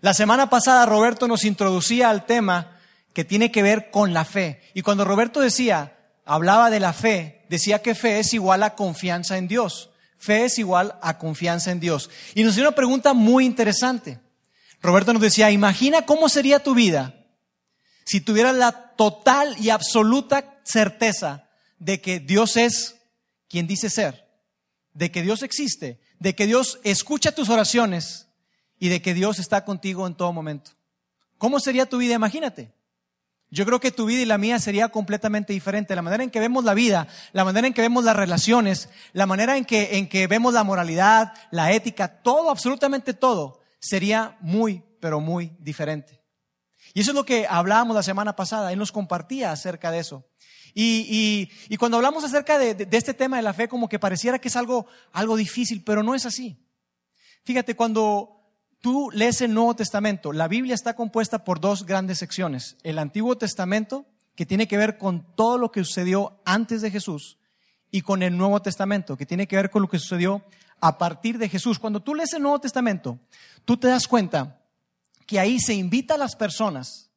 La semana pasada Roberto nos introducía al tema que tiene que ver con la fe. Y cuando Roberto decía, hablaba de la fe, decía que fe es igual a confianza en Dios. Fe es igual a confianza en Dios. Y nos dio una pregunta muy interesante. Roberto nos decía, imagina cómo sería tu vida si tuvieras la total y absoluta certeza de que Dios es quien dice ser, de que Dios existe, de que Dios escucha tus oraciones y de que Dios está contigo en todo momento. ¿Cómo sería tu vida? Imagínate. Yo creo que tu vida y la mía sería completamente diferente. La manera en que vemos la vida, la manera en que vemos las relaciones, la manera en que, en que vemos la moralidad, la ética, todo, absolutamente todo, sería muy, pero muy diferente. Y eso es lo que hablábamos la semana pasada. Él nos compartía acerca de eso. Y, cuando hablamos acerca de, de, este tema de la fe, como que pareciera que es algo, algo difícil, pero no es así. Fíjate, cuando tú lees el Nuevo Testamento, la Biblia está compuesta por dos grandes secciones. El Antiguo Testamento, que tiene que ver con todo lo que sucedió antes de Jesús, y con el Nuevo Testamento, que tiene que ver con lo que sucedió a partir de Jesús. Cuando tú lees el Nuevo Testamento, tú te das cuenta que ahí se invita a las personas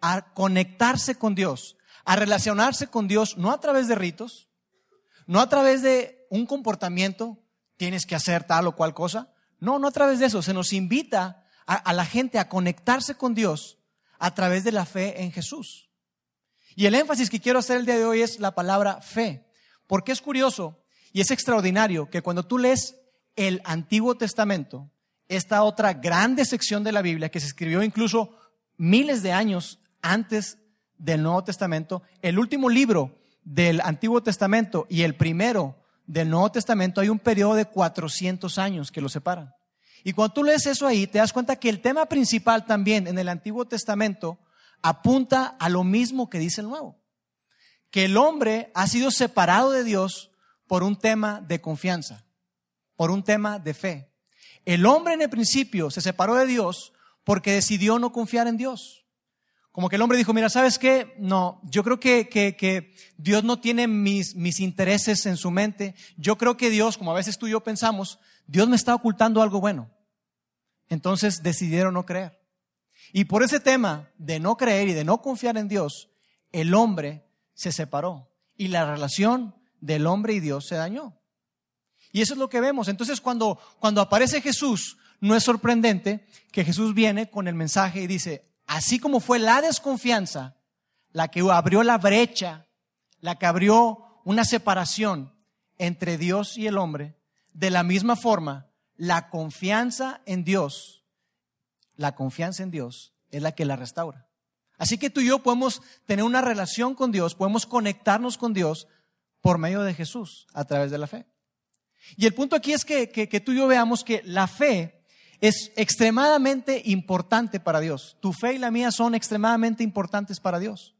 a conectarse con Dios, a relacionarse con Dios, no a través de ritos, no a través de un comportamiento, tienes que hacer tal o cual cosa. No, no a través de eso. Se nos invita a, la gente a conectarse con Dios a través de la fe en Jesús. Y el énfasis que quiero hacer el día de hoy es la palabra fe. Porque es curioso y es extraordinario que cuando tú lees el Antiguo Testamento, esta otra grande sección de la Biblia que se escribió incluso miles de años antes del Nuevo Testamento, el último libro del Antiguo Testamento y el primero del Nuevo Testamento, hay un periodo de 400 años que lo separan. Y cuando tú lees eso ahí, te das cuenta que el tema principal también en el Antiguo Testamento apunta a lo mismo que dice el Nuevo. Que el hombre ha sido separado de Dios por un tema de confianza, por un tema de fe. El hombre en el principio se separó de Dios porque decidió no confiar en Dios. Como que el hombre dijo, mira, ¿sabes qué? No, yo creo que, que, Dios no tiene mis, mis intereses en su mente. Yo creo que Dios, como a veces tú y yo pensamos, Dios me está ocultando algo bueno. Entonces decidieron no creer. Y por ese tema de no creer y de no confiar en Dios, el hombre se separó y la relación del hombre y Dios se dañó. Y eso es lo que vemos. Entonces cuando, cuando aparece Jesús, no es sorprendente que Jesús viene con el mensaje y dice, así como fue la desconfianza la que abrió la brecha, la que abrió una separación entre Dios y el hombre, de la misma forma, la confianza en Dios, la confianza en Dios es la que la restaura. Así que tú y yo podemos tener una relación con Dios, podemos conectarnos con Dios por medio de Jesús, a través de la fe. Y el punto aquí es que, que tú y yo veamos que la fe es extremadamente importante para Dios. Tu fe y la mía son extremadamente importantes para Dios.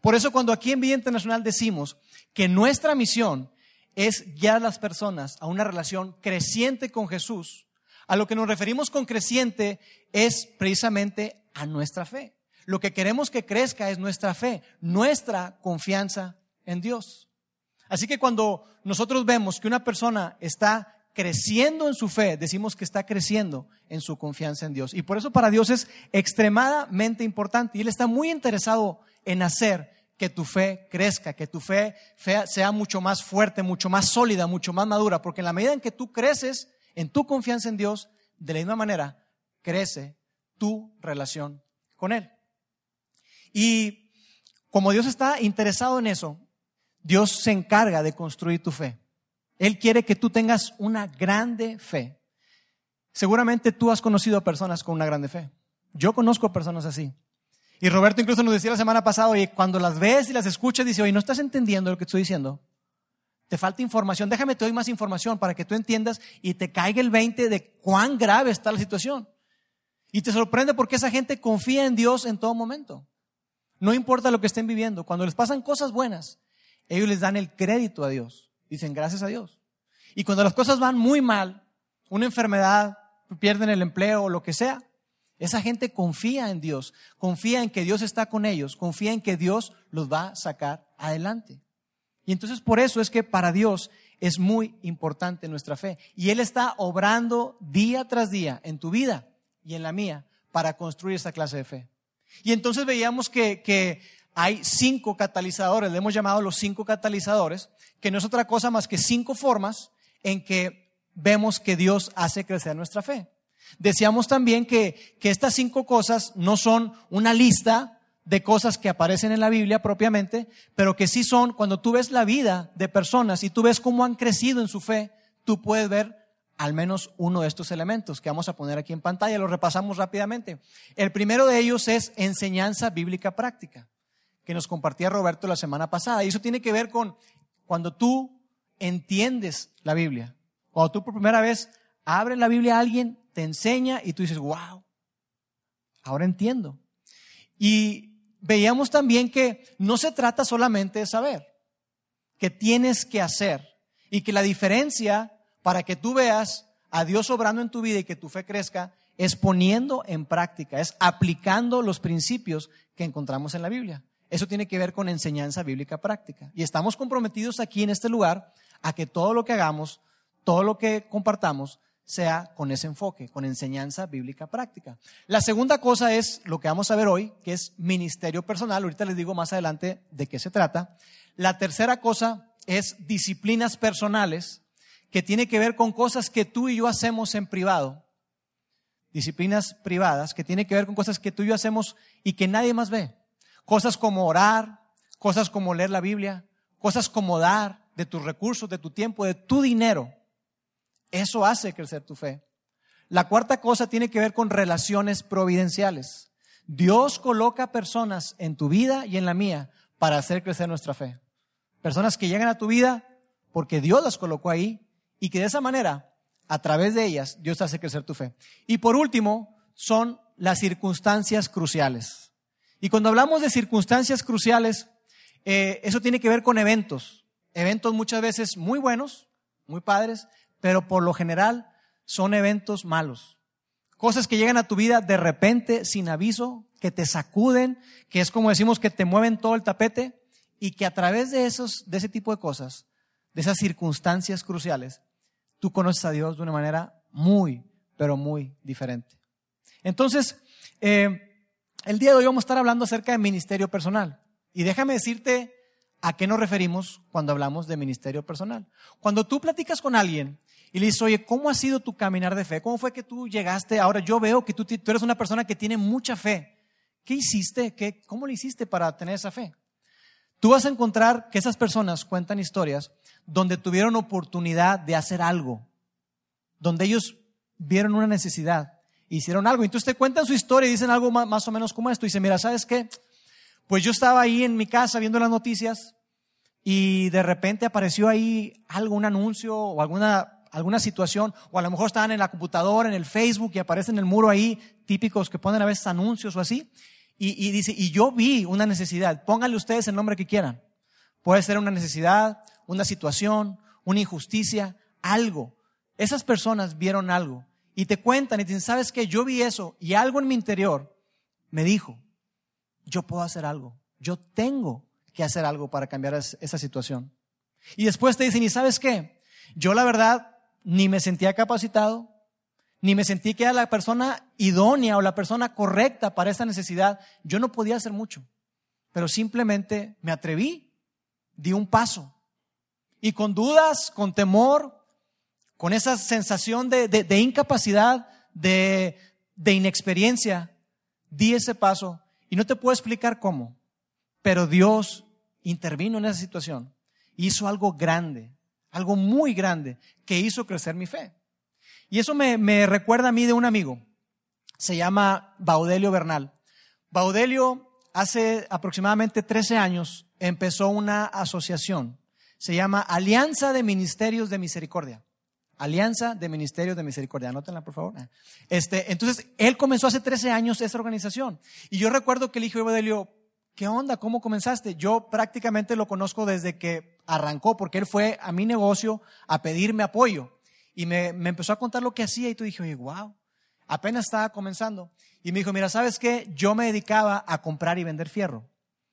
Por eso cuando aquí en Vida Internacional decimos que nuestra misión es guiar a las personas a una relación creciente con Jesús, a lo que nos referimos con creciente es precisamente a nuestra fe. Lo que queremos que crezca es nuestra fe, nuestra confianza en Dios. Así que cuando nosotros vemos que una persona está creciendo en su fe, decimos que está creciendo en su confianza en Dios. Y por eso para Dios es extremadamente importante. Y Él está muy interesado en hacer que tu fe crezca, que tu fe, sea mucho más fuerte, mucho más sólida, mucho más madura. Porque en la medida en que tú creces en tu confianza en Dios, de la misma manera crece tu relación con Él. Y como Dios está interesado en eso, Dios se encarga de construir tu fe. Él quiere que tú tengas una grande fe. Seguramente tú has conocido personas con una grande fe. Yo conozco personas así. Y Roberto incluso nos decía la semana pasada, oye, cuando las ves y las escuchas, dice, oye, no estás entendiendo lo que estoy diciendo. Te falta información. Déjame te doy más información para que tú entiendas y te caiga el 20 de cuán grave está la situación. Y te sorprende porque esa gente confía en Dios en todo momento. No importa lo que estén viviendo. Cuando les pasan cosas buenas, ellos les dan el crédito a Dios. Dicen gracias a Dios. Y cuando las cosas van muy mal, una enfermedad, pierden el empleo o lo que sea, esa gente confía en Dios, confía en que Dios está con ellos, confía en que Dios los va a sacar adelante. Y entonces por eso es que para Dios es muy importante nuestra fe. Y Él está obrando día tras día en tu vida y en la mía para construir esta clase de fe. Y entonces veíamos que, que hay cinco catalizadores, le hemos llamado los cinco catalizadores, que no es otra cosa más que cinco formas en que vemos que Dios hace crecer nuestra fe. Decíamos también que, que estas cinco cosas no son una lista de cosas que aparecen en la Biblia propiamente, pero que sí son, cuando tú ves la vida de personas y tú ves cómo han crecido en su fe, tú puedes ver al menos uno de estos elementos que vamos a poner aquí en pantalla. Lo repasamos rápidamente. El primero de ellos es enseñanza bíblica práctica, que nos compartía Roberto la semana pasada. Y eso tiene que ver con cuando tú entiendes la Biblia. Cuando tú por primera vez abres la Biblia a alguien, te enseña y tú dices, wow, ahora entiendo. Y veíamos también que no se trata solamente de saber, que tienes que hacer y que la diferencia para que tú veas a Dios obrando en tu vida y que tu fe crezca es poniendo en práctica, es aplicando los principios que encontramos en la Biblia. Eso tiene que ver con enseñanza bíblica práctica. Y estamos comprometidos aquí en este lugar a que todo lo que hagamos, todo lo que compartamos, sea con ese enfoque, con enseñanza bíblica práctica. La segunda cosa es lo que vamos a ver hoy, que es ministerio personal. Ahorita les digo más adelante de qué se trata. La tercera cosa es disciplinas personales, que tiene que ver con cosas que tú y yo hacemos en privado. Disciplinas privadas, que tiene que ver con cosas que tú y yo hacemos y que nadie más ve. Cosas como orar, cosas como leer la Biblia, cosas como dar de tus recursos, de tu tiempo, de tu dinero. Eso hace crecer tu fe. La cuarta cosa tiene que ver con relaciones providenciales. Dios coloca personas en tu vida y en la mía para hacer crecer nuestra fe. Personas que llegan a tu vida porque Dios las colocó ahí y que de esa manera, a través de ellas, Dios hace crecer tu fe. Y por último, son las circunstancias cruciales. Y cuando hablamos de circunstancias cruciales, eh, eso tiene que ver con eventos. Eventos muchas veces muy buenos, muy padres, pero por lo general son eventos malos. Cosas que llegan a tu vida de repente, sin aviso, que te sacuden, que es como decimos que te mueven todo el tapete y que a través de esos, de ese tipo de cosas, de esas circunstancias cruciales, tú conoces a Dios de una manera muy, pero muy diferente. Entonces, eh, el día de hoy vamos a estar hablando acerca de ministerio personal. Y déjame decirte a qué nos referimos cuando hablamos de ministerio personal. Cuando tú platicas con alguien y le dices, oye, ¿cómo ha sido tu caminar de fe? ¿Cómo fue que tú llegaste? Ahora yo veo que tú, eres una persona que tiene mucha fe. ¿Qué hiciste? ¿Qué, ¿Cómo le hiciste para tener esa fe? Tú vas a encontrar que esas personas cuentan historias donde tuvieron oportunidad de hacer algo, donde ellos vieron una necesidad hicieron algo. Entonces te cuentan su historia y dicen algo más, o menos como esto. Dice, mira, ¿sabes qué? Pues yo estaba ahí en mi casa viendo las noticias y de repente apareció ahí algo, un anuncio o alguna, alguna situación, o a lo mejor estaban en la computadora, en el Facebook y aparece en el muro ahí, típicos que ponen a veces anuncios o así. Y, y dice, y yo vi una necesidad, pónganle ustedes el nombre que quieran. Puede ser una necesidad, una situación, una injusticia, algo. Esas personas vieron algo y te cuentan y te dicen, ¿sabes qué? Yo vi eso y algo en mi interior me dijo, yo puedo hacer algo, yo tengo que hacer algo para cambiar esa situación. Y después te dicen, ¿y sabes qué? Yo la verdad ni me sentía capacitado, ni me sentí que era la persona idónea o la persona correcta para esa necesidad. Yo no podía hacer mucho, pero simplemente me atreví, di un paso. Y con dudas, con temor, con esa sensación de, incapacidad, de, inexperiencia, di ese paso y no te puedo explicar cómo, pero Dios intervino en esa situación, hizo algo grande, algo muy grande, que hizo crecer mi fe. Y eso me, me recuerda a mí de un amigo, se llama Baudelio Bernal. Baudelio hace aproximadamente 13 años empezó una asociación, se llama Alianza de Ministerios de Misericordia. Alianza de Ministerios de Misericordia. Anótenla, por favor. Este, entonces, él comenzó hace 13 años esa organización. Y yo recuerdo que el hijo de Evangelio, ¿qué onda? ¿Cómo comenzaste? Yo prácticamente lo conozco desde que arrancó, porque él fue a mi negocio a pedirme apoyo. Y me, me empezó a contar lo que hacía y tú dije, oye, wow, apenas estaba comenzando. Y me dijo, mira, ¿sabes qué? Yo me dedicaba a comprar y vender fierro.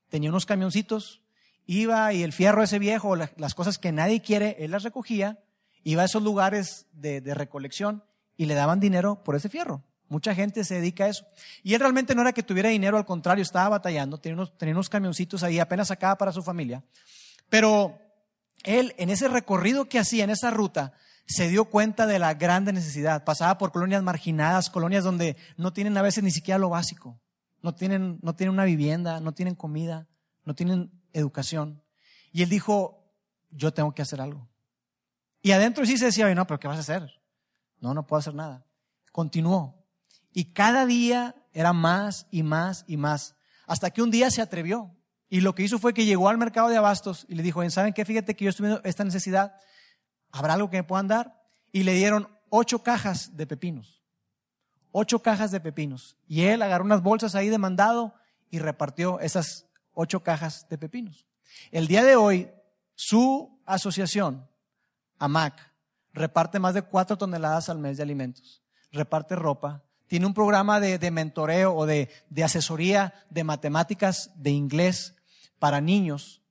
Tenía unos camioncitos, iba y el fierro ese viejo, las cosas que nadie quiere, él las recogía iba a esos lugares de, recolección y le daban dinero por ese fierro, Mucha gente se dedica a eso. Y él realmente no era que tuviera dinero, al contrario, estaba batallando, tenía unos, tenía unos camioncitos ahí, apenas sacaba para su familia. Pero él, en ese recorrido que hacía, en esa ruta, se dio cuenta de la grande necesidad. Pasaba por colonias marginadas, colonias donde no tienen a veces ni siquiera lo básico. No tienen, no tienen una vivienda, no tienen comida, no tienen educación. Y él dijo, yo tengo que hacer algo. Y adentro sí se decía, no, pero ¿qué vas a hacer? No, no puedo hacer nada. Continuó. Y cada día era más y más y más. Hasta que un día se atrevió. Y lo que hizo fue que llegó al mercado de abastos y le dijo, ¿saben qué? Fíjate que yo estoy viendo esta necesidad. ¿Habrá algo que me puedan dar? Y le dieron ocho cajas de pepinos. Ocho cajas de pepinos. Y él agarró unas bolsas ahí de mandado y repartió esas ocho cajas de pepinos. El día de hoy, su asociación, AMAC, reparte más de cuatro toneladas al mes de alimentos. Reparte ropa. Tiene un programa de, mentoreo o de, asesoría de matemáticas, de inglés para niños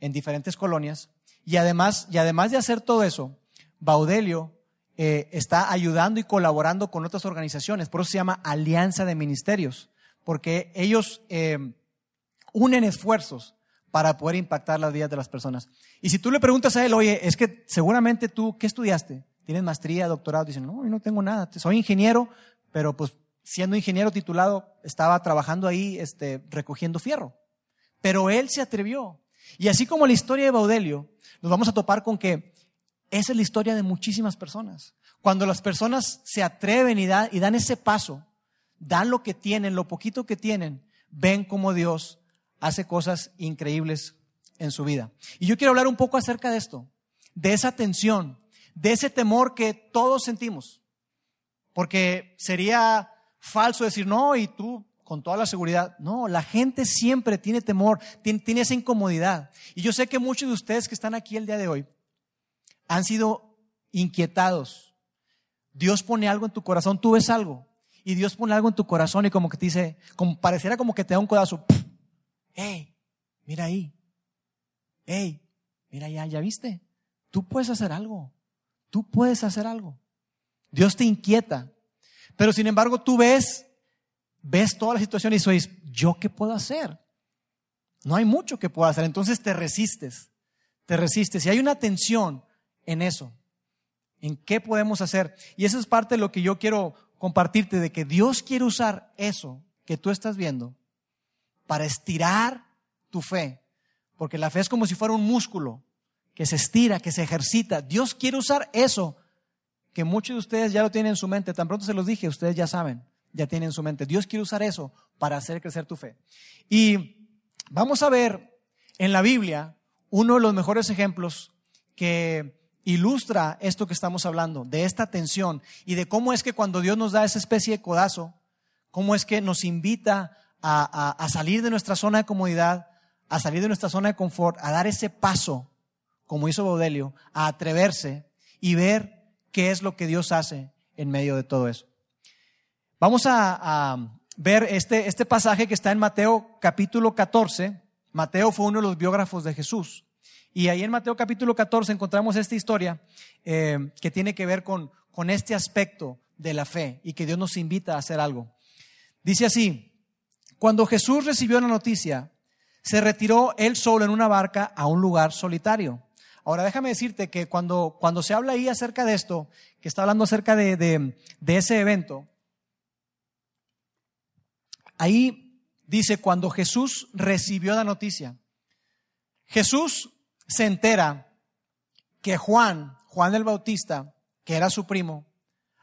en diferentes colonias. Y además, y además de hacer todo eso, Baudelio eh, está ayudando y colaborando con otras organizaciones. Por eso se llama Alianza de Ministerios, porque ellos eh, unen esfuerzos para poder impactar las vidas de las personas. Y si tú le preguntas a él, oye, es que seguramente tú, ¿qué estudiaste? ¿Tienes maestría, doctorado? Dicen, no, yo no tengo nada, soy ingeniero, pero pues siendo ingeniero titulado, estaba trabajando ahí este, recogiendo fierro. Pero él se atrevió. Y así como la historia de Baudelio, nos vamos a topar con que esa es la historia de muchísimas personas. Cuando las personas se atreven y, y dan ese paso, dan lo que tienen, lo poquito que tienen, ven cómo Dios hace cosas increíbles en su vida. Y yo quiero hablar un poco acerca de esto, de esa tensión, de ese temor que todos sentimos. Porque sería falso decir, no, y tú con toda la seguridad. No, la gente siempre tiene temor, tiene, esa incomodidad. Y yo sé que muchos de ustedes que están aquí el día de hoy han sido inquietados. Dios pone algo en tu corazón, tú ves algo, y Dios pone algo en tu corazón y como que te dice, como pareciera como que te da un codazo hey, mira ahí, hey, mira allá, ¿ya viste? Tú puedes hacer algo, tú puedes hacer algo. Dios te inquieta, pero sin embargo tú ves, ves toda la situación y dices, ¿yo qué puedo hacer? No hay mucho que pueda hacer, entonces te resistes, te resistes. Y hay una tensión en eso, en qué podemos hacer. Y eso es parte de lo que yo quiero compartirte, de que Dios quiere usar eso que tú estás viendo para estirar tu fe. Porque la fe es como si fuera un músculo que se estira, que se ejercita. Dios quiere usar eso que muchos de ustedes ya lo tienen en su mente. Tan pronto se los dije, ustedes ya saben, ya tienen en su mente. Dios quiere usar eso para hacer crecer tu fe. Y vamos a ver en la Biblia uno de los mejores ejemplos que ilustra esto que estamos hablando, de esta tensión y de cómo es que cuando Dios nos da esa especie de codazo, cómo es que nos invita a, salir de nuestra zona de comodidad, a salir de nuestra zona de confort, a dar ese paso, como hizo Baudelio, a atreverse y ver qué es lo que Dios hace en medio de todo eso. Vamos a, ver este, este pasaje que está en Mateo capítulo 14. Mateo fue uno de los biógrafos de Jesús. Y ahí en Mateo capítulo 14 encontramos esta historia eh, que tiene que ver con, con este aspecto de la fe y que Dios nos invita a hacer algo. Dice así, cuando Jesús recibió la noticia, se retiró él solo en una barca a un lugar solitario. Ahora déjame decirte que cuando, cuando se habla ahí acerca de esto, que está hablando acerca de, de ese evento, ahí dice cuando Jesús recibió la noticia. Jesús se entera que Juan, Juan el Bautista, que era su primo,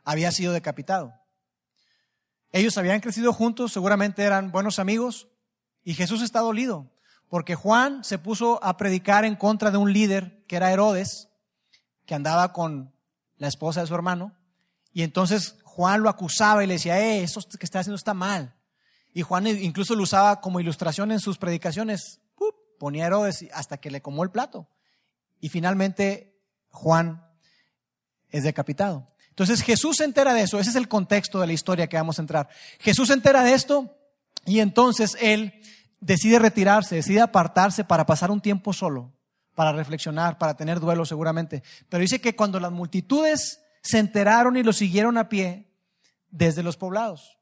había sido decapitado. Ellos habían crecido juntos, seguramente eran buenos amigos, y Jesús está dolido, porque Juan se puso a predicar en contra de un líder que era Herodes, que andaba con la esposa de su hermano, y entonces Juan lo acusaba y le decía, eh, eso que está haciendo está mal. Y Juan incluso lo usaba como ilustración en sus predicaciones, ponía Herodes hasta que le comó el plato. Y finalmente Juan es decapitado. Entonces Jesús se entera de eso, ese es el contexto de la historia que vamos a entrar. Jesús se entera de esto y entonces él decide retirarse, decide apartarse para pasar un tiempo solo, para reflexionar, para tener duelo seguramente. Pero dice que cuando las multitudes se enteraron y lo siguieron a pie, desde los poblados.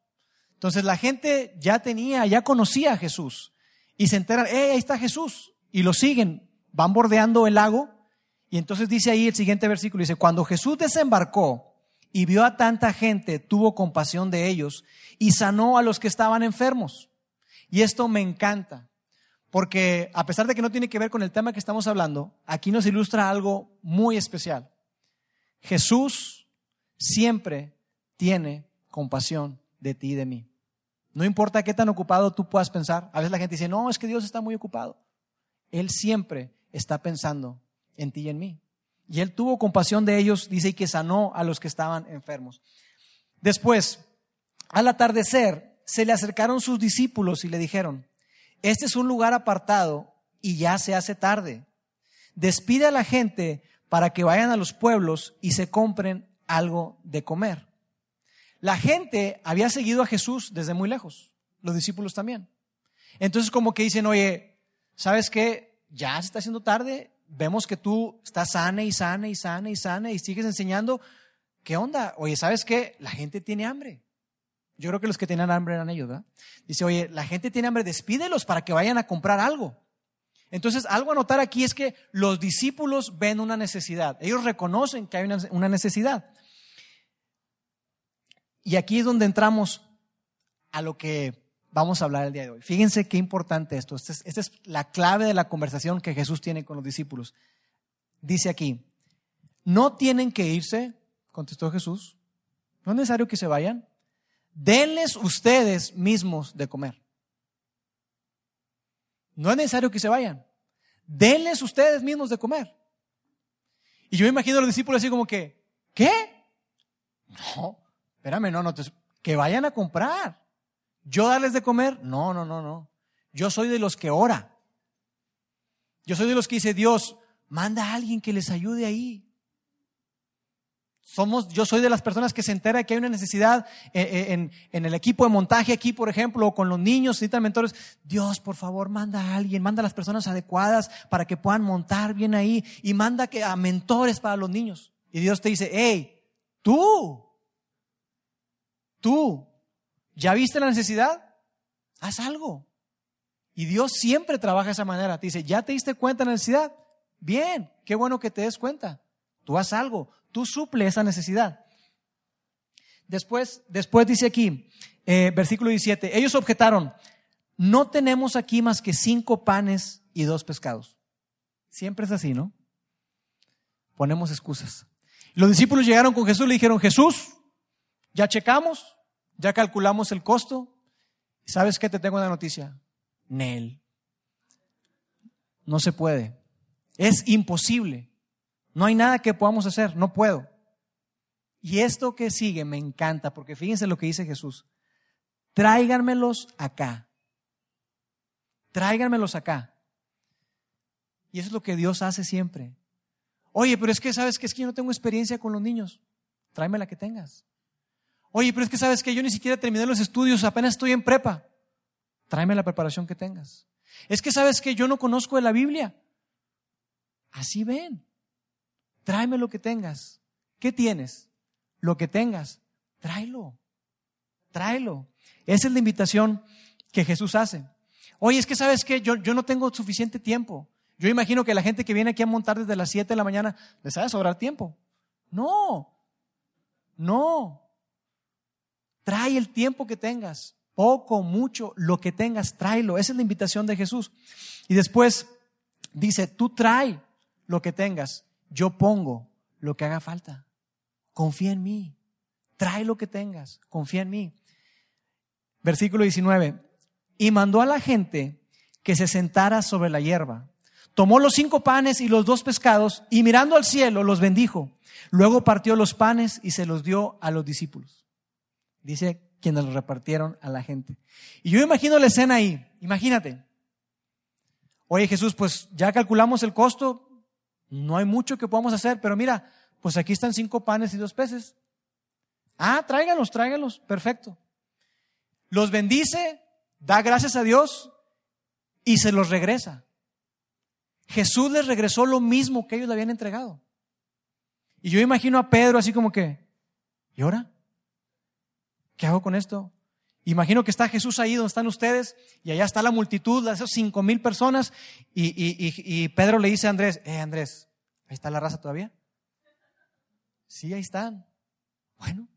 Entonces la gente ya tenía, ya conocía a Jesús y se enteran, ¡eh, ahí está Jesús! Y lo siguen, van bordeando el lago y entonces dice ahí el siguiente versículo, dice, cuando Jesús desembarcó y vio a tanta gente, tuvo compasión de ellos y sanó a los que estaban enfermos. Y esto me encanta, porque a pesar de que no tiene que ver con el tema que estamos hablando, aquí nos ilustra algo muy especial. Jesús siempre tiene compasión de ti y de mí. No importa qué tan ocupado tú puedas pensar. A veces la gente dice, no, es que Dios está muy ocupado. Él siempre está pensando en ti y en mí. Y Él tuvo compasión de ellos, dice, y que sanó a los que estaban enfermos. Después, al atardecer, se le acercaron sus discípulos y le dijeron, este es un lugar apartado y ya se hace tarde. Despide a la gente para que vayan a los pueblos y se compren algo de comer. La gente había seguido a Jesús desde muy lejos, los discípulos también. Entonces como que dicen, oye, ¿sabes qué? Ya se está haciendo tarde, vemos que tú estás sana y sana y sana y sana y sigues enseñando. ¿Qué onda? Oye, ¿sabes qué? La gente tiene hambre. Yo creo que los que tenían hambre eran ellos, ¿verdad? Dice, oye, la gente tiene hambre, despídelos para que vayan a comprar algo. Entonces, algo a notar aquí es que los discípulos ven una necesidad. Ellos reconocen que hay una, necesidad. Y aquí es donde entramos a lo que vamos a hablar el día de hoy. Fíjense qué importante esto. Esta es, esta es la clave de la conversación que Jesús tiene con los discípulos. Dice aquí, no tienen que irse, contestó Jesús. No es necesario que se vayan. Denles ustedes mismos de comer. No es necesario que se vayan. Denles ustedes mismos de comer. Y yo me imagino a los discípulos así como que, ¿qué? No, espérame, no, no, que vayan a comprar. ¿Yo darles de comer? No, no, no, no. Yo soy de los que ora. Yo soy de los que dice, Dios, manda a alguien que les ayude ahí. Somos, yo soy de las personas que se entera que hay una necesidad eh, eh, en, el equipo de montaje aquí, por ejemplo, o con los niños, necesitan mentores. Dios, por favor, manda a alguien, manda a las personas adecuadas para que puedan montar bien ahí y manda que, a mentores para los niños. Y Dios te dice, hey, tú, tú, ¿Ya viste la necesidad? Haz algo. Y Dios siempre trabaja de esa manera. Te dice, ¿ya te diste cuenta de la necesidad? Bien, qué bueno que te des cuenta. Tú haz algo, tú suple esa necesidad. Después, después dice aquí, eh, versículo 17, ellos objetaron, no tenemos aquí más que cinco panes y dos pescados. Siempre es así, ¿no? Ponemos excusas. Los discípulos llegaron con Jesús y le dijeron, Jesús, ya checamos, ya calculamos el costo. ¿Sabes qué? Te tengo una noticia. Nel. No se puede. Es imposible. No hay nada que podamos hacer. No puedo. Y esto que sigue me encanta porque fíjense lo que dice Jesús. Tráiganmelos acá. Tráiganmelos acá. Y eso es lo que Dios hace siempre. Oye, pero es que sabes que es que yo no tengo experiencia con los niños. Tráeme la que tengas. Oye, pero es que sabes que yo ni siquiera terminé los estudios, apenas estoy en prepa. Tráeme la preparación que tengas. Es que sabes que yo no conozco de la Biblia. Así ven. Tráeme lo que tengas. ¿Qué tienes? Lo que tengas. Tráelo. Tráelo. Esa es la invitación que Jesús hace. Oye, es que sabes que yo, yo no tengo suficiente tiempo. Yo imagino que la gente que viene aquí a montar desde las 7 de la mañana les sabe sobrar tiempo. No, no. Trae el tiempo que tengas, poco, mucho, lo que tengas, tráelo. Esa es la invitación de Jesús. Y después dice, tú trae lo que tengas, yo pongo lo que haga falta. Confía en mí, trae lo que tengas, confía en mí. Versículo 19, y mandó a la gente que se sentara sobre la hierba. Tomó los cinco panes y los dos pescados y mirando al cielo los bendijo. Luego partió los panes y se los dio a los discípulos. Dice quienes lo repartieron a la gente. Y yo imagino la escena ahí. Imagínate. Oye Jesús, pues ya calculamos el costo. No hay mucho que podamos hacer, pero mira, pues aquí están cinco panes y dos peces. Ah, tráiganlos, tráiganlos. Perfecto. Los bendice, da gracias a Dios y se los regresa. Jesús les regresó lo mismo que ellos le habían entregado. Y yo imagino a Pedro así como que, ¿y ahora? ¿Qué hago con esto? Imagino que está Jesús ahí donde están ustedes y allá está la multitud, esas cinco mil personas y, Pedro le dice a Andrés, eh Andrés, ¿ahí está la raza todavía? Sí, ahí están. Bueno,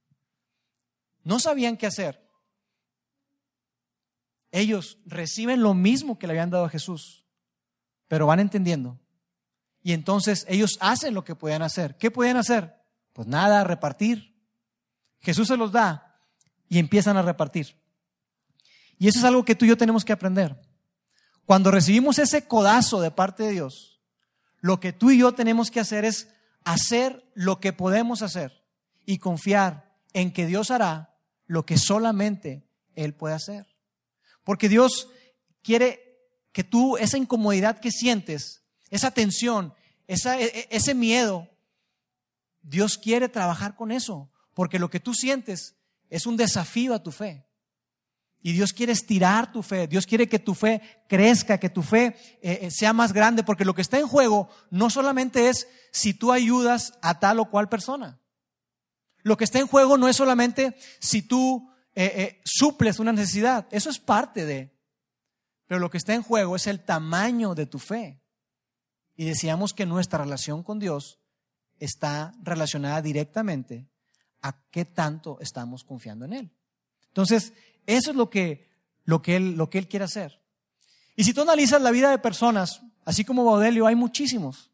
no sabían qué hacer. Ellos reciben lo mismo que le habían dado a Jesús, pero van entendiendo. Y entonces ellos hacen lo que podían hacer. ¿Qué podían hacer? Pues nada, repartir. Jesús se los da y empiezan a repartir. Y eso es algo que tú y yo tenemos que aprender. Cuando recibimos ese codazo de parte de Dios, lo que tú y yo tenemos que hacer es hacer lo que podemos hacer y confiar en que Dios hará lo que solamente Él puede hacer. Porque Dios quiere que tú, esa incomodidad que sientes, esa tensión, e, e, ese miedo, Dios quiere trabajar con eso. Porque lo que tú sientes es un desafío a tu fe. Y Dios quiere estirar tu fe, Dios quiere que tu fe crezca, que tu fe eh, eh, sea más grande, porque lo que está en juego no solamente es si tú ayudas a tal o cual persona. Lo que está en juego no es solamente si tú eh, suples una necesidad, eso es parte de. Pero lo que está en juego es el tamaño de tu fe. Y decíamos que nuestra relación con Dios está relacionada directamente a qué tanto estamos confiando en Él. Entonces, eso es lo que, lo que, él, lo que Él quiere hacer. Y si tú analizas la vida de personas, así como Baudelio, hay muchísimos.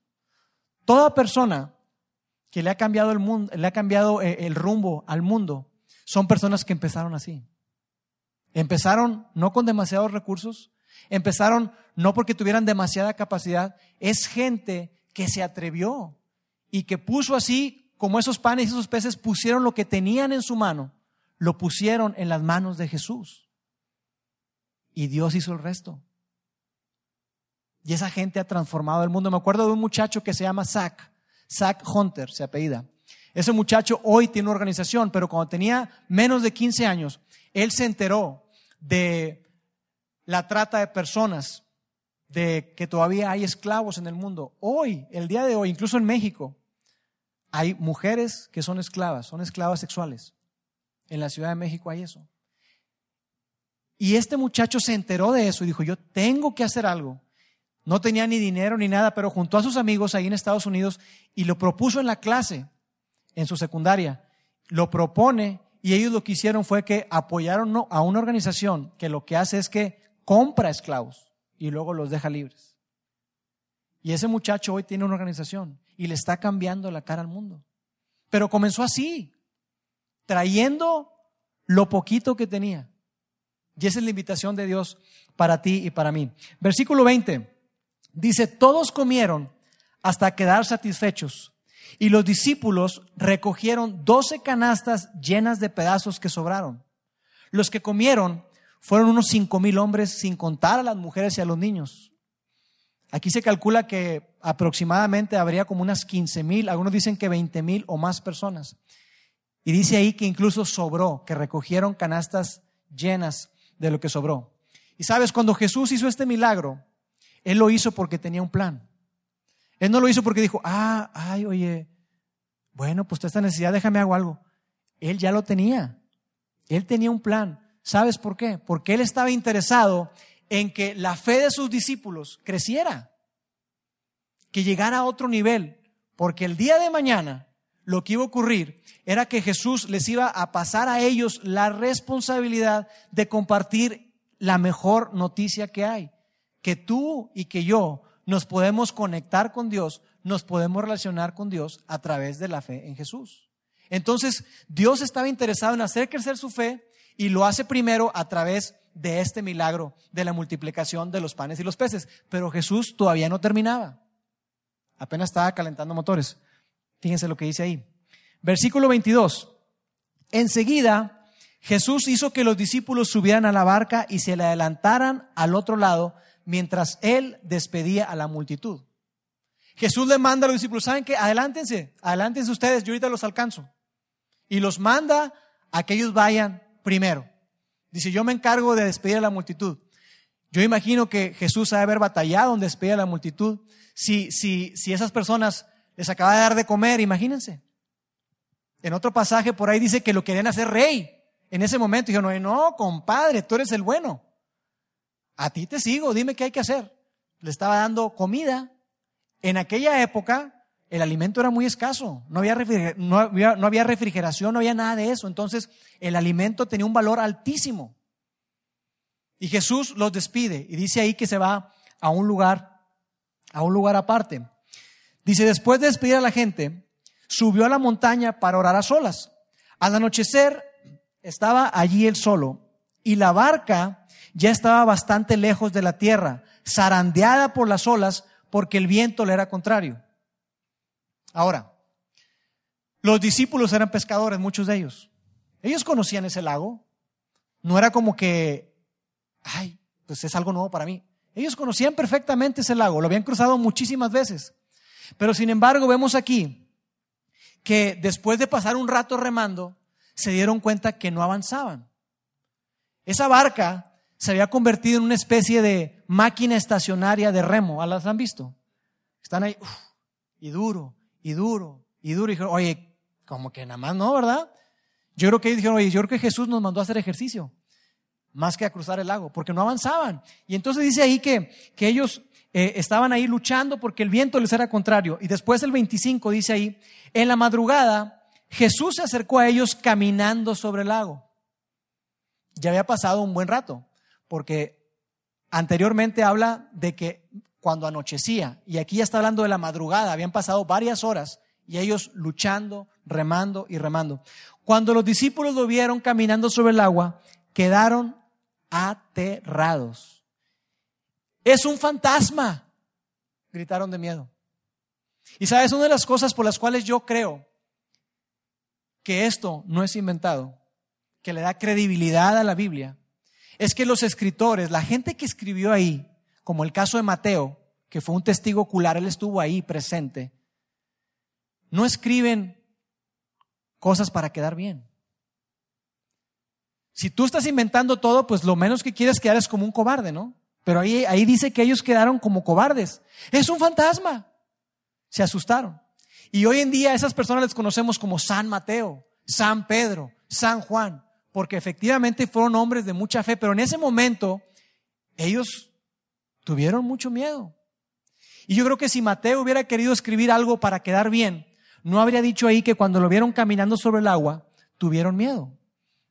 Toda persona que le ha cambiado el mundo, le ha cambiado eh, el rumbo al mundo, son personas que empezaron así. Empezaron no con demasiados recursos, empezaron no porque tuvieran demasiada capacidad, es gente que se atrevió y que puso así como esos panes y esos peces pusieron lo que tenían en su mano, lo pusieron en las manos de Jesús. Y Dios hizo el resto. Y esa gente ha transformado el mundo. Me acuerdo de un muchacho que se llama Zach, Zach Hunter, se apellida. Ese muchacho hoy tiene una organización, pero cuando tenía menos de 15 años, él se enteró de la trata de personas, de que todavía hay esclavos en el mundo. Hoy, el día de hoy, incluso en México, hay mujeres que son esclavas, son esclavas sexuales. En la Ciudad de México hay eso. Y este muchacho se enteró de eso y dijo, yo tengo que hacer algo. No tenía ni dinero ni nada, pero juntó a sus amigos ahí en Estados Unidos y lo propuso en la clase, en su secundaria. Lo propone y ellos lo que hicieron fue que apoyaron a una organización que lo que hace es que compra esclavos y luego los deja libres. Y ese muchacho hoy tiene una organización y le está cambiando la cara al mundo. Pero comenzó así, trayendo lo poquito que tenía. Y esa es la invitación de Dios para ti y para mí. Versículo 20 dice, todos comieron hasta quedar satisfechos y los discípulos recogieron doce canastas llenas de pedazos que sobraron. Los que comieron fueron unos cinco mil hombres sin contar a las mujeres y a los niños. Aquí se calcula que aproximadamente habría como unas 15 mil, algunos dicen que 20 mil o más personas. Y dice ahí que incluso sobró, que recogieron canastas llenas de lo que sobró. Y sabes, cuando Jesús hizo este milagro, Él lo hizo porque tenía un plan. Él no lo hizo porque dijo, ah, ay, oye, bueno, pues esta necesidad, déjame hago algo. Él ya lo tenía. Él tenía un plan. ¿Sabes por qué? Porque Él estaba interesado en que la fe de sus discípulos creciera, que llegara a otro nivel, porque el día de mañana lo que iba a ocurrir era que Jesús les iba a pasar a ellos la responsabilidad de compartir la mejor noticia que hay, que tú y que yo nos podemos conectar con Dios, nos podemos relacionar con Dios a través de la fe en Jesús. Entonces, Dios estaba interesado en hacer crecer su fe y lo hace primero a través de este milagro de la multiplicación de los panes y los peces. Pero Jesús todavía no terminaba. Apenas estaba calentando motores. Fíjense lo que dice ahí. Versículo 22. Enseguida Jesús hizo que los discípulos subieran a la barca y se le adelantaran al otro lado mientras él despedía a la multitud. Jesús le manda a los discípulos, ¿saben qué? Adelántense, adelántense ustedes, yo ahorita los alcanzo. Y los manda a que ellos vayan primero. Dice, yo me encargo de despedir a la multitud. Yo imagino que Jesús ha de haber batallado en despedir a la multitud. Si, si, si esas personas les acaba de dar de comer, imagínense. En otro pasaje por ahí dice que lo querían hacer rey. En ese momento dijeron, no, compadre, tú eres el bueno. A ti te sigo, dime qué hay que hacer. Le estaba dando comida. En aquella época, el alimento era muy escaso. No había, no había, refrigeración, no había nada de eso. Entonces, el alimento tenía un valor altísimo. Y Jesús los despide y dice ahí que se va a un lugar, a un lugar aparte. Dice, después de despedir a la gente, subió a la montaña para orar a solas. Al anochecer estaba allí él solo y la barca ya estaba bastante lejos de la tierra, zarandeada por las olas porque el viento le era contrario. Ahora, los discípulos eran pescadores, muchos de ellos. Ellos conocían ese lago. No era como que, ay, pues es algo nuevo para mí. Ellos conocían perfectamente ese lago, lo habían cruzado muchísimas veces. Pero sin embargo, vemos aquí que después de pasar un rato remando, se dieron cuenta que no avanzaban. Esa barca se había convertido en una especie de máquina estacionaria de remo. ¿Las han visto? Están ahí, y duro, y duro, y duro. Y dijeron, oye, como que nada más no, ¿verdad? Yo creo que ellos dijeron, oye, yo creo que Jesús nos mandó a hacer ejercicio, más que a cruzar el lago, porque no avanzaban. Y entonces dice ahí que, que ellos eh, estaban ahí luchando porque el viento les era contrario. Y después el 25 dice ahí, en la madrugada Jesús se acercó a ellos caminando sobre el lago. Ya había pasado un buen rato, porque anteriormente habla de que cuando anochecía, y aquí ya está hablando de la madrugada, habían pasado varias horas y ellos luchando, remando y remando. Cuando los discípulos lo vieron caminando sobre el agua, quedaron aterrados. Es un fantasma, gritaron de miedo. Y sabes, una de las cosas por las cuales yo creo que esto no es inventado, que le da credibilidad a la Biblia, es que los escritores, la gente que escribió ahí, como el caso de Mateo, que fue un testigo ocular, él estuvo ahí presente, no escriben cosas para quedar bien. Si tú estás inventando todo, pues lo menos que quieres quedar es como un cobarde, ¿no? Pero ahí, ahí dice que ellos quedaron como cobardes. Es un fantasma. Se asustaron. Y hoy en día esas personas les conocemos como San Mateo, San Pedro, San Juan, porque efectivamente fueron hombres de mucha fe, pero en ese momento ellos tuvieron mucho miedo. Y yo creo que si Mateo hubiera querido escribir algo para quedar bien, no habría dicho ahí que cuando lo vieron caminando sobre el agua, tuvieron miedo.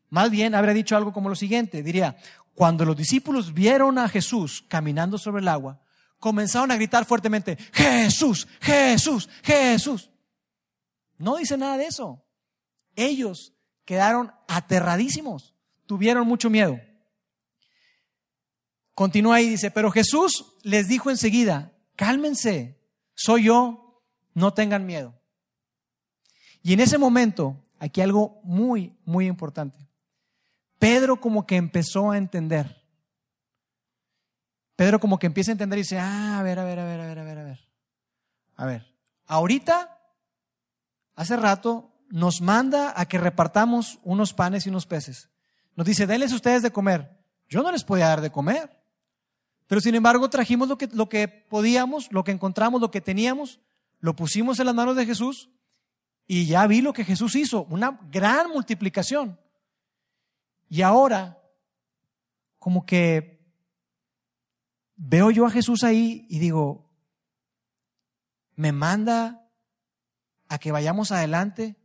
Más bien habría dicho algo como lo siguiente, diría, cuando los discípulos vieron a Jesús caminando sobre el agua, comenzaron a gritar fuertemente, Jesús, Jesús, Jesús. No dice nada de eso. Ellos quedaron aterradísimos, tuvieron mucho miedo. Continúa ahí, dice, pero Jesús les dijo enseguida, cálmense, soy yo, no tengan miedo. Y en ese momento, aquí algo muy, muy importante. Pedro como que empezó a entender. Pedro como que empieza a entender y dice, ah, a ver, a ver, a ver, a ver, a ver, a ver. A ver, ahorita hace rato nos manda a que repartamos unos panes y unos peces. Nos dice, denles ustedes de comer. Yo no les podía dar de comer. Pero sin embargo trajimos lo que, lo que podíamos, lo que encontramos, lo que teníamos, lo pusimos en las manos de Jesús y ya vi lo que Jesús hizo, una gran multiplicación. Y ahora, como que veo yo a Jesús ahí y digo, me manda a que vayamos adelante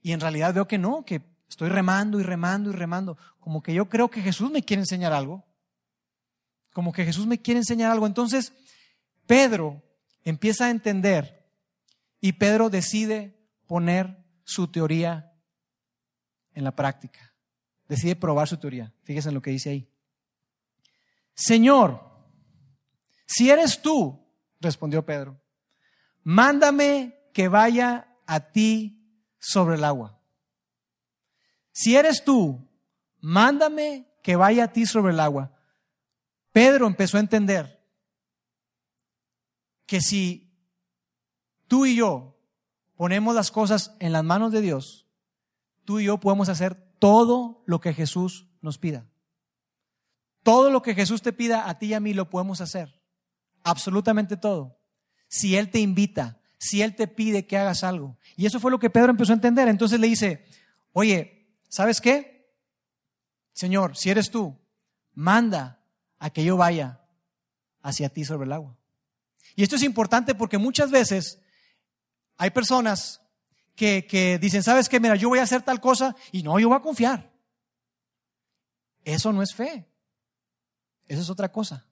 y en realidad veo que no, que estoy remando y remando y remando. Como que yo creo que Jesús me quiere enseñar algo. Como que Jesús me quiere enseñar algo. Entonces, Pedro empieza a entender y Pedro decide poner su teoría en la práctica. Decide probar su teoría. Fíjese en lo que dice ahí. Señor, si eres tú, respondió Pedro, mándame que vaya a ti sobre el agua. Si eres tú, mándame que vaya a ti sobre el agua. Pedro empezó a entender que si tú y yo ponemos las cosas en las manos de Dios, tú y yo podemos hacer todo lo que Jesús nos pida. Todo lo que Jesús te pida a ti y a mí lo podemos hacer. Absolutamente todo. Si Él te invita, si Él te pide que hagas algo. Y eso fue lo que Pedro empezó a entender. Entonces le dice, oye, ¿sabes qué? Señor, si eres tú, manda a que yo vaya hacia ti sobre el agua. Y esto es importante porque muchas veces hay personas que, que dicen, ¿sabes qué? Mira, yo voy a hacer tal cosa y no, yo voy a confiar. Eso no es fe. Eso es otra cosa.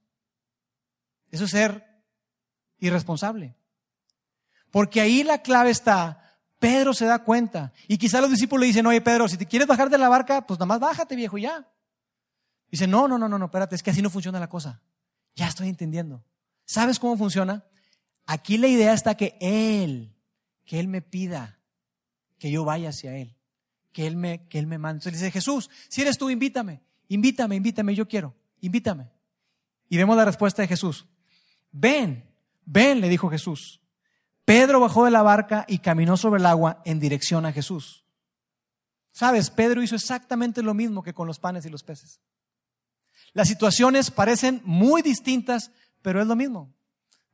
Eso es ser irresponsable. Porque ahí la clave está. Pedro se da cuenta. Y quizá los discípulos le dicen, oye Pedro, si te quieres bajar de la barca, pues nada más bájate viejo ya. Dice, no, no, no, no, no, espérate, es que así no funciona la cosa. Ya estoy entendiendo. ¿Sabes cómo funciona? Aquí la idea está que Él, que Él me pida que yo vaya hacia Él, que Él me, que Él me mande. Entonces dice, Jesús, si eres tú, invítame, invítame, invítame, yo quiero, invítame. Y vemos la respuesta de Jesús. Ven, ven, le dijo Jesús. Pedro bajó de la barca y caminó sobre el agua en dirección a Jesús. Sabes, Pedro hizo exactamente lo mismo que con los panes y los peces. Las situaciones parecen muy distintas, pero es lo mismo.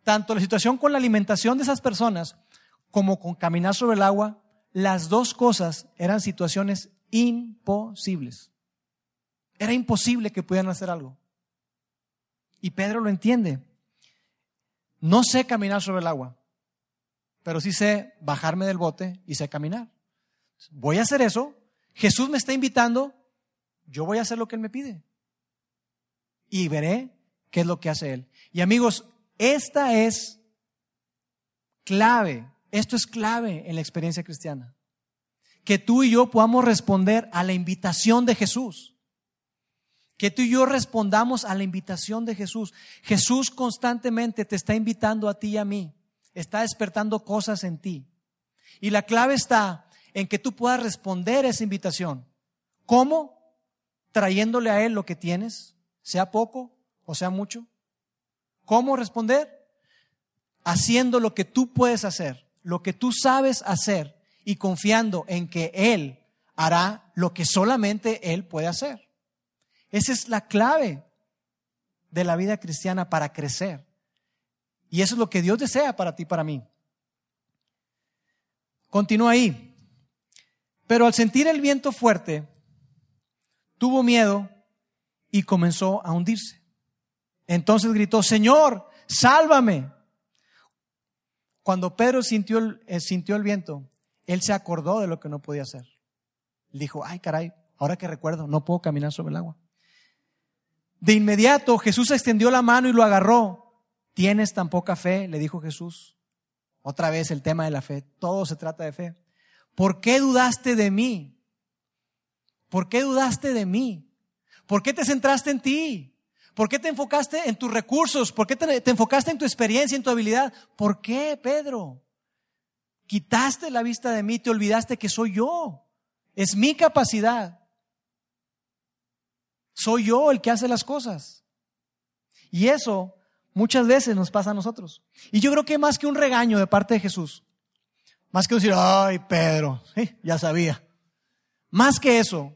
Tanto la situación con la alimentación de esas personas como con caminar sobre el agua, las dos cosas eran situaciones imposibles. Era imposible que pudieran hacer algo. Y Pedro lo entiende. No sé caminar sobre el agua, pero sí sé bajarme del bote y sé caminar. Voy a hacer eso. Jesús me está invitando. Yo voy a hacer lo que Él me pide y veré qué es lo que hace Él. Y amigos, esta es clave, esto es clave en la experiencia cristiana. Que tú y yo podamos responder a la invitación de Jesús. Que tú y yo respondamos a la invitación de Jesús. Jesús constantemente te está invitando a ti y a mí. Está despertando cosas en ti. Y la clave está en que tú puedas responder a esa invitación. ¿Cómo? Trayéndole a Él lo que tienes, sea poco o sea mucho. ¿Cómo responder? Haciendo lo que tú puedes hacer, lo que tú sabes hacer y confiando en que Él hará lo que solamente Él puede hacer. Esa es la clave de la vida cristiana para crecer. Y eso es lo que Dios desea para ti, para mí. Continúa ahí. Pero al sentir el viento fuerte, tuvo miedo y comenzó a hundirse. Entonces gritó, Señor, sálvame. Cuando Pedro sintió el, eh, sintió el viento, él se acordó de lo que no podía hacer. Dijo, ay caray, ahora que recuerdo, no puedo caminar sobre el agua. De inmediato Jesús extendió la mano y lo agarró. ¿Tienes tan poca fe? Le dijo Jesús. Otra vez el tema de la fe. Todo se trata de fe. ¿Por qué dudaste de mí? ¿Por qué dudaste de mí? ¿Por qué te centraste en ti? ¿Por qué te enfocaste en tus recursos? ¿Por qué te, enfocaste en tu experiencia, en tu habilidad? ¿Por qué, Pedro? Quitaste la vista de mí, te olvidaste que soy yo. Es mi capacidad. Soy yo el que hace las cosas. Y eso muchas veces nos pasa a nosotros. Y yo creo que más que un regaño de parte de Jesús, más que decir, ay, Pedro, ya sabía. Más que eso,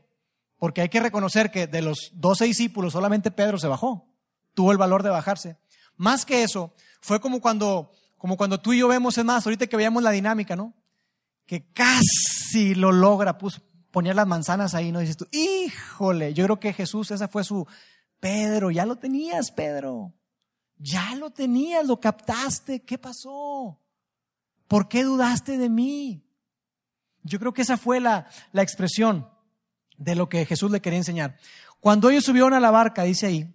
porque hay que reconocer que de los doce discípulos solamente Pedro se bajó, tuvo el valor de bajarse. Más que eso, fue como cuando, como cuando tú y yo vemos, es más, ahorita que veíamos la dinámica, ¿no? Que casi lo logra, puso, poner las manzanas ahí, ¿no? Dices tú, híjole, yo creo que Jesús, esa fue su, Pedro, ya lo tenías, Pedro. Ya lo tenías, lo captaste, ¿qué pasó? ¿Por qué dudaste de mí? Yo creo que esa fue la, la expresión de lo que Jesús le quería enseñar. Cuando ellos subieron a la barca, dice ahí,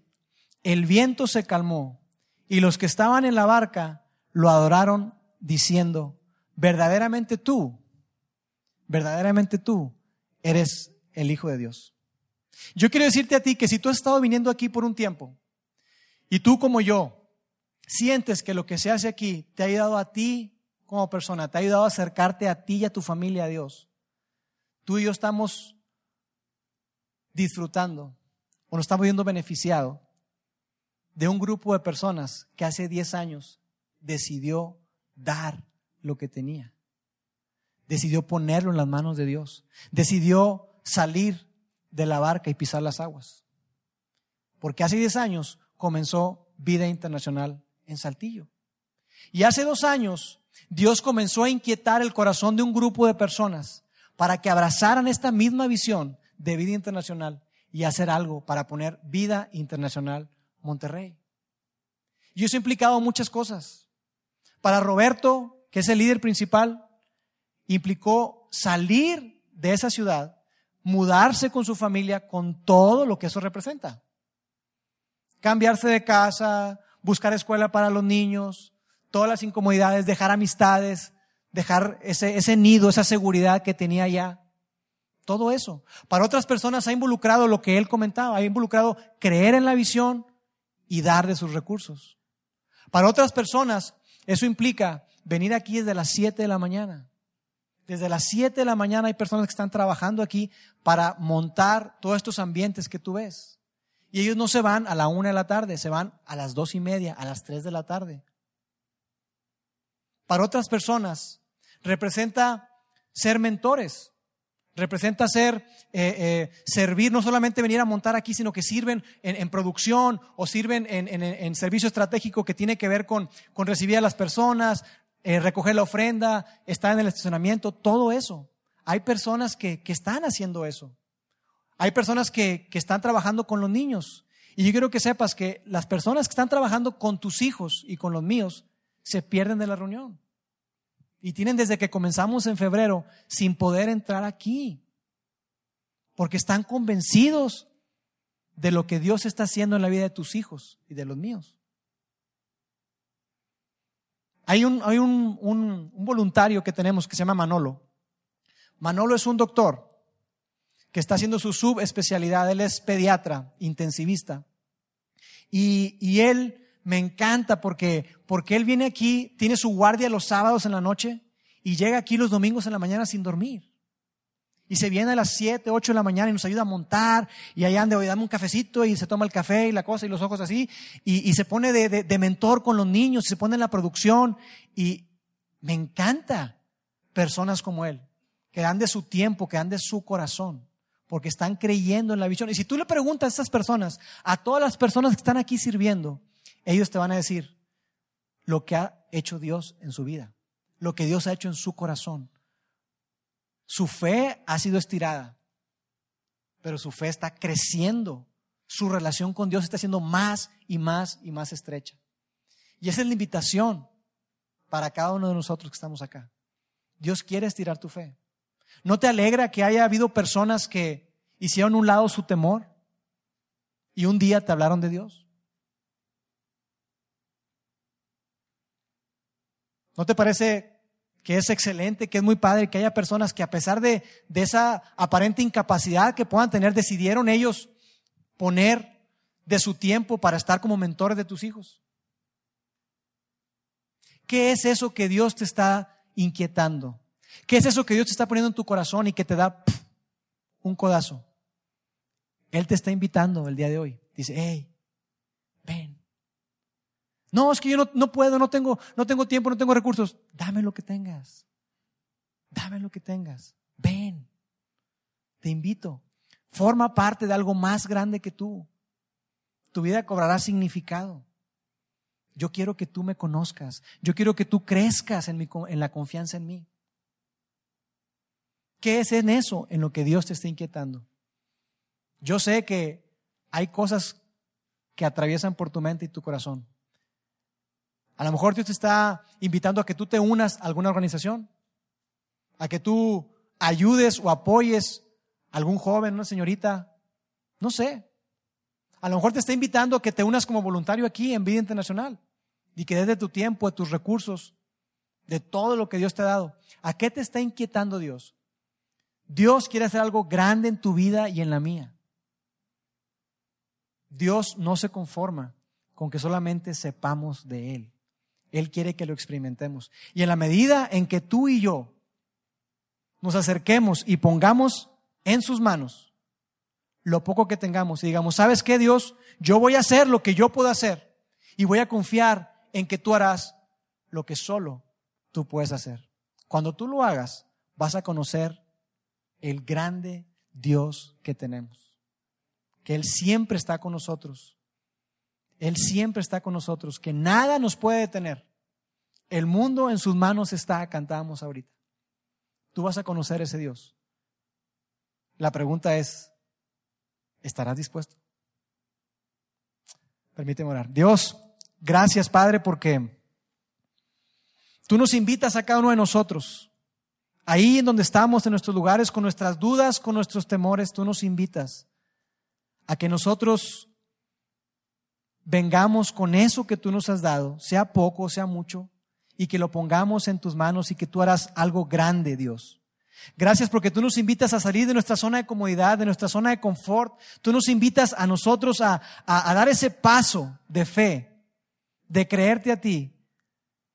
el viento se calmó y los que estaban en la barca lo adoraron diciendo, verdaderamente tú, verdaderamente tú eres el Hijo de Dios. Yo quiero decirte a ti que si tú has estado viniendo aquí por un tiempo y tú como yo sientes que lo que se hace aquí te ha ayudado a ti como persona, te ha ayudado a acercarte a ti y a tu familia a Dios, tú y yo estamos disfrutando o nos estamos viendo beneficiado de un grupo de personas que hace 10 años decidió dar lo que tenía. Decidió ponerlo en las manos de Dios. Decidió salir de la barca y pisar las aguas. Porque hace 10 años comenzó vida internacional en Saltillo. Y hace dos años Dios comenzó a inquietar el corazón de un grupo de personas para que abrazaran esta misma visión de vida internacional y hacer algo para poner vida internacional Monterrey. Y eso ha implicado muchas cosas. Para Roberto, que es el líder principal, implicó salir de esa ciudad, mudarse con su familia con todo lo que eso representa. Cambiarse de casa, buscar escuela para los niños, todas las incomodidades, dejar amistades, dejar ese, ese nido, esa seguridad que tenía ya. Todo eso. Para otras personas ha involucrado lo que él comentaba, ha involucrado creer en la visión y dar de sus recursos. Para otras personas, eso implica venir aquí desde las 7 de la mañana. Desde las 7 de la mañana hay personas que están trabajando aquí para montar todos estos ambientes que tú ves. Y ellos no se van a la una de la tarde, se van a las dos y media, a las tres de la tarde. Para otras personas representa ser mentores, representa ser, eh, eh, servir, no solamente venir a montar aquí, sino que sirven en, producción o sirven en, servicio estratégico que tiene que ver con, recibir a las personas, eh, recoger la ofrenda, estar en el estacionamiento, todo eso. Hay personas que, que están haciendo eso. Hay personas que, que están trabajando con los niños. Y yo quiero que sepas que las personas que están trabajando con tus hijos y con los míos se pierden de la reunión. Y tienen desde que comenzamos en febrero sin poder entrar aquí. Porque están convencidos de lo que Dios está haciendo en la vida de tus hijos y de los míos. Hay un, hay un, un, voluntario que tenemos que se llama Manolo. Manolo es un doctor que está haciendo su subespecialidad. Él es pediatra, intensivista. Y, y él me encanta porque, porque él viene aquí, tiene su guardia los sábados en la noche y llega aquí los domingos en la mañana sin dormir. Y se viene a las 7, 8 de la mañana y nos ayuda a montar y ahí anda, oye, dame un cafecito y se toma el café y la cosa y los ojos así y, se pone de, de, mentor con los niños se pone en la producción y me encanta personas como él, que dan de su tiempo, que dan de su corazón, porque están creyendo en la visión. Y si tú le preguntas a estas personas, a todas las personas que están aquí sirviendo, ellos te van a decir lo que ha hecho Dios en su vida, lo que Dios ha hecho en su corazón. Su fe ha sido estirada, pero su fe está creciendo. Su relación con Dios está siendo más y más y más estrecha. Y esa es la invitación para cada uno de nosotros que estamos acá. Dios quiere estirar tu fe. ¿No te alegra que haya habido personas que hicieron un lado su temor y un día te hablaron de Dios? ¿No te parece que es excelente, que es muy padre que haya personas que a pesar de, esa aparente incapacidad que puedan tener, decidieron ellos poner de su tiempo para estar como mentores de tus hijos? ¿Qué es eso que Dios te está inquietando? ¿Qué es eso que Dios te está poniendo en tu corazón y que te da un codazo? Él te está invitando el día de hoy. Dice, hey, ven, no, es que yo no, no, puedo, no tengo, no tengo tiempo, no tengo recursos. Dame lo que tengas. Dame lo que tengas. Ven. Te invito. Forma parte de algo más grande que tú. Tu vida cobrará significado. Yo quiero que tú me conozcas. Yo quiero que tú crezcas en, mi, en la confianza en mí. ¿Qué es en eso en lo que Dios te está inquietando? Yo sé que hay cosas que atraviesan por tu mente y tu corazón. A lo mejor Dios te está invitando a que tú te unas a alguna organización, a que tú ayudes o apoyes a algún joven, una señorita, no sé. A lo mejor te está invitando a que te unas como voluntario aquí en Vida Internacional y que desde tu tiempo, de tus recursos, de todo lo que Dios te ha dado. ¿A qué te está inquietando Dios? Dios quiere hacer algo grande en tu vida y en la mía. Dios no se conforma con que solamente sepamos de Él. Él quiere que lo experimentemos. Y en la medida en que tú y yo nos acerquemos y pongamos en sus manos lo poco que tengamos y digamos, ¿sabes qué Dios? Yo voy a hacer lo que yo puedo hacer y voy a confiar en que tú harás lo que solo tú puedes hacer. Cuando tú lo hagas, vas a conocer el grande Dios que tenemos, que Él siempre está con nosotros él siempre está con nosotros, que nada nos puede detener. El mundo en sus manos está, cantábamos ahorita. Tú vas a conocer ese Dios. La pregunta es, ¿Estarás dispuesto? Permíteme orar. Dios, gracias Padre porque tú nos invitas a cada uno de nosotros. Ahí en donde estamos, en nuestros lugares, con nuestras dudas, con nuestros temores, tú nos invitas a que nosotros vengamos con eso que tú nos has dado, sea poco, sea mucho, y que lo pongamos en tus manos y que tú harás algo grande, Dios. Gracias porque tú nos invitas a salir de nuestra zona de comodidad, de nuestra zona de confort. Tú nos invitas a nosotros a, a, dar ese paso de fe, de creerte a ti,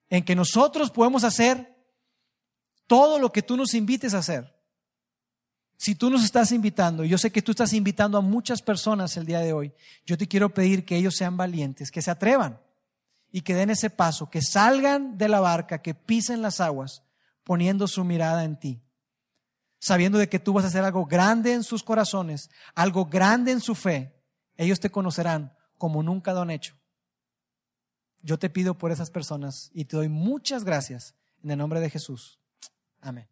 en que nosotros podemos hacer todo lo que tú nos invites a hacer. Si tú nos estás invitando, yo sé que tú estás invitando a muchas personas el día de hoy, yo te quiero pedir que ellos sean valientes, que se atrevan y que den ese paso, que salgan de la barca, que pisen las aguas, poniendo su mirada en ti sabiendo de que tú vas a hacer algo grande en sus corazones, algo grande en su fe, ellos te conocerán como nunca lo han hecho. Yo te pido por esas personas y te doy muchas gracias en el nombre de Jesús. Amén.